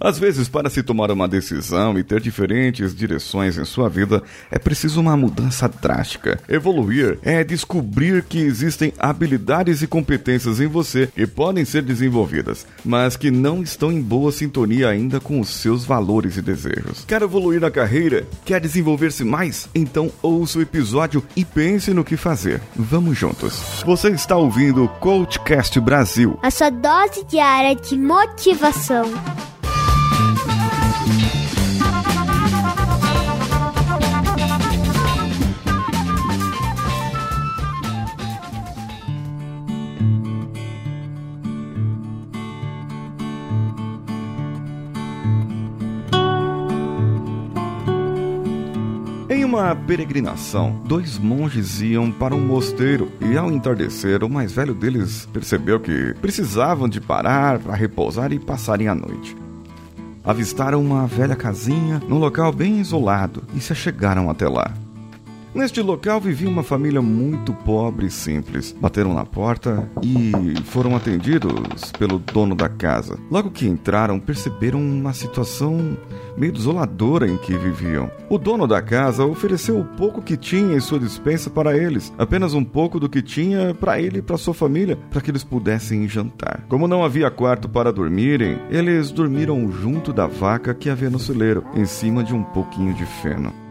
Às vezes, para se tomar uma decisão e ter diferentes direções em sua vida, é preciso uma mudança drástica. Evoluir é descobrir que existem habilidades e competências em você que podem ser desenvolvidas, mas que não estão em boa sintonia ainda com os seus valores e desejos. Quer evoluir na carreira? Quer desenvolver-se mais? Então ouça o episódio e pense no que fazer. Vamos juntos. Você está ouvindo o Coachcast Brasil a sua dose diária de motivação. Em uma peregrinação, dois monges iam para um mosteiro e, ao entardecer, o mais velho deles percebeu que precisavam de parar para repousar e passarem a noite. Avistaram uma velha casinha num local bem isolado e se achegaram até lá. Neste local vivia uma família muito pobre e simples. Bateram na porta e foram atendidos pelo dono da casa. Logo que entraram, perceberam uma situação meio desoladora em que viviam. O dono da casa ofereceu o pouco que tinha em sua dispensa para eles, apenas um pouco do que tinha para ele e para sua família, para que eles pudessem jantar. Como não havia quarto para dormirem, eles dormiram junto da vaca que havia no celeiro, em cima de um pouquinho de feno.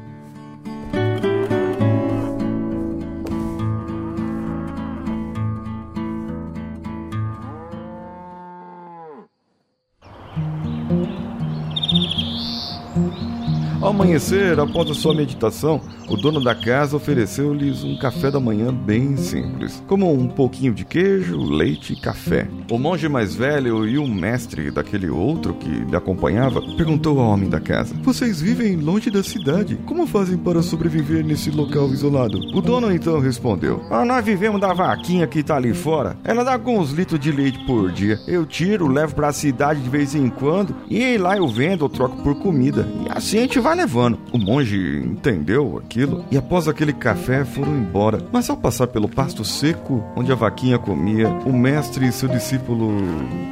Ao amanhecer, após a sua meditação, o dono da casa ofereceu-lhes um café da manhã bem simples, como um pouquinho de queijo, leite e café. O monge mais velho e o mestre daquele outro que lhe acompanhava perguntou ao homem da casa: Vocês vivem longe da cidade? Como fazem para sobreviver nesse local isolado? O dono então respondeu: ah, Nós vivemos da vaquinha que está ali fora. Ela dá alguns litros de leite por dia. Eu tiro, levo para a cidade de vez em quando e lá eu vendo ou troco por comida. E assim a gente vai levando. O monge entendeu aquilo e após aquele café foram embora. Mas ao passar pelo pasto seco onde a vaquinha comia, o mestre e seu discípulo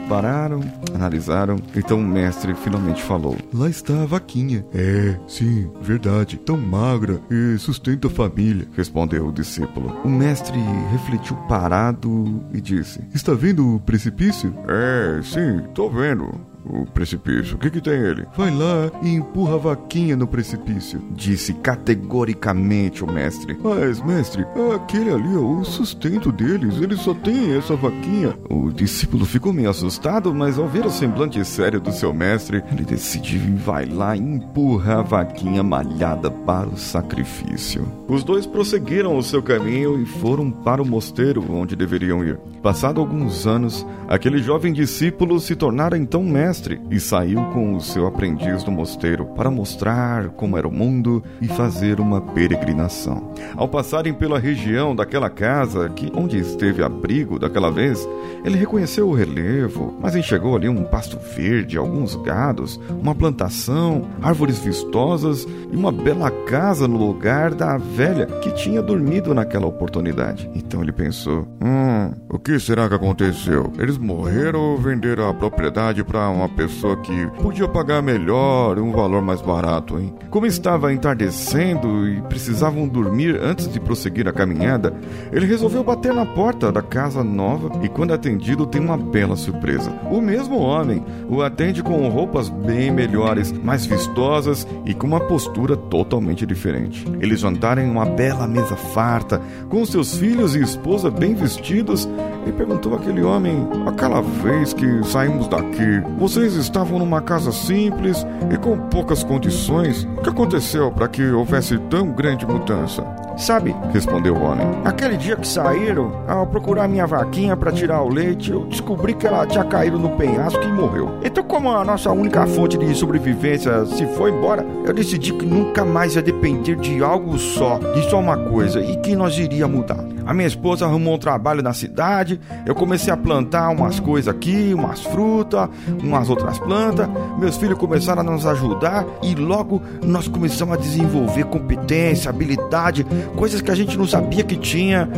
pararam, analisaram. Então o mestre finalmente falou: Lá está a vaquinha. É, sim, verdade. Tão magra e sustenta a família, respondeu o discípulo. O mestre refletiu parado e disse: Está vendo o precipício? É, sim, tô vendo. O precipício. O que, que tem ele? Vai lá e empurra a vaquinha no precipício, disse categoricamente o mestre. Mas, mestre, aquele ali é o sustento deles. Eles só têm essa vaquinha. O discípulo ficou meio assustado, mas ao ver o semblante sério do seu mestre, ele decidiu e vai lá e empurra a vaquinha malhada para o sacrifício. Os dois prosseguiram o seu caminho e foram para o mosteiro onde deveriam ir. Passado alguns anos, aquele jovem discípulo se tornara então mestre e saiu com o seu aprendiz do mosteiro para mostrar como era o mundo e fazer uma peregrinação. Ao passarem pela região daquela casa que onde esteve abrigo daquela vez, ele reconheceu o relevo, mas enxergou ali um pasto verde, alguns gados, uma plantação, árvores vistosas e uma bela casa no lugar da velha que tinha dormido naquela oportunidade. Então ele pensou: Hum, o que será que aconteceu? Eles morreram ou venderam a propriedade para uma pessoa que podia pagar melhor um valor mais barato, hein? Como estava entardecendo e precisavam dormir antes de prosseguir a caminhada, ele resolveu bater na porta da casa nova e, quando atendido, tem uma bela surpresa. O mesmo homem o atende com roupas bem melhores, mais vistosas e com uma postura totalmente diferente. Eles jantaram em uma bela mesa farta, com seus filhos e esposa bem vestidos, e perguntou àquele homem: Aquela vez que saímos daqui, vocês estavam numa casa simples e com poucas condições. O que aconteceu para que houvesse tão grande mudança? Sabe, respondeu o homem. Aquele dia que saíram, ao procurar minha vaquinha para tirar o leite, eu descobri que ela tinha caído no penhasco e morreu. Então, como a nossa única fonte de sobrevivência se foi embora, eu decidi que nunca mais ia depender de algo só, de só uma coisa, e que nós iria mudar. A minha esposa arrumou um trabalho na cidade, eu comecei a plantar umas coisas aqui, umas frutas, umas outras plantas. Meus filhos começaram a nos ajudar e logo nós começamos a desenvolver competência, habilidade, coisas que a gente não sabia que tinha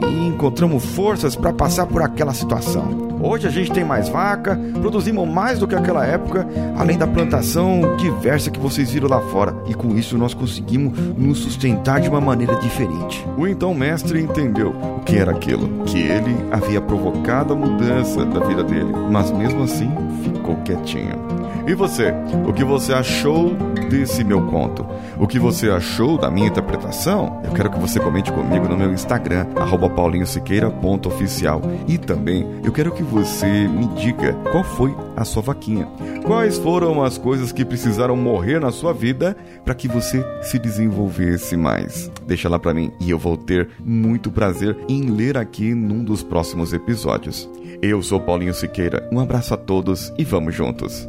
e encontramos forças para passar por aquela situação. Hoje a gente tem mais vaca, produzimos mais do que aquela época, além da plantação diversa que vocês viram lá fora. E com isso nós conseguimos nos sustentar de uma maneira diferente. O então mestre entendeu o que era aquilo, que ele havia provocado a mudança da vida dele, mas mesmo assim ficou quietinho. E você, o que você achou desse meu conto? O que você achou da minha interpretação? Eu quero que você comente comigo no meu Instagram, paulinhosiqueira.oficial. E também eu quero que você me diga qual foi a sua vaquinha. Quais foram as coisas que precisaram morrer na sua vida para que você se desenvolvesse mais? Deixa lá para mim e eu vou ter muito prazer em ler aqui num dos próximos episódios. Eu sou Paulinho Siqueira. Um abraço a todos e vamos juntos.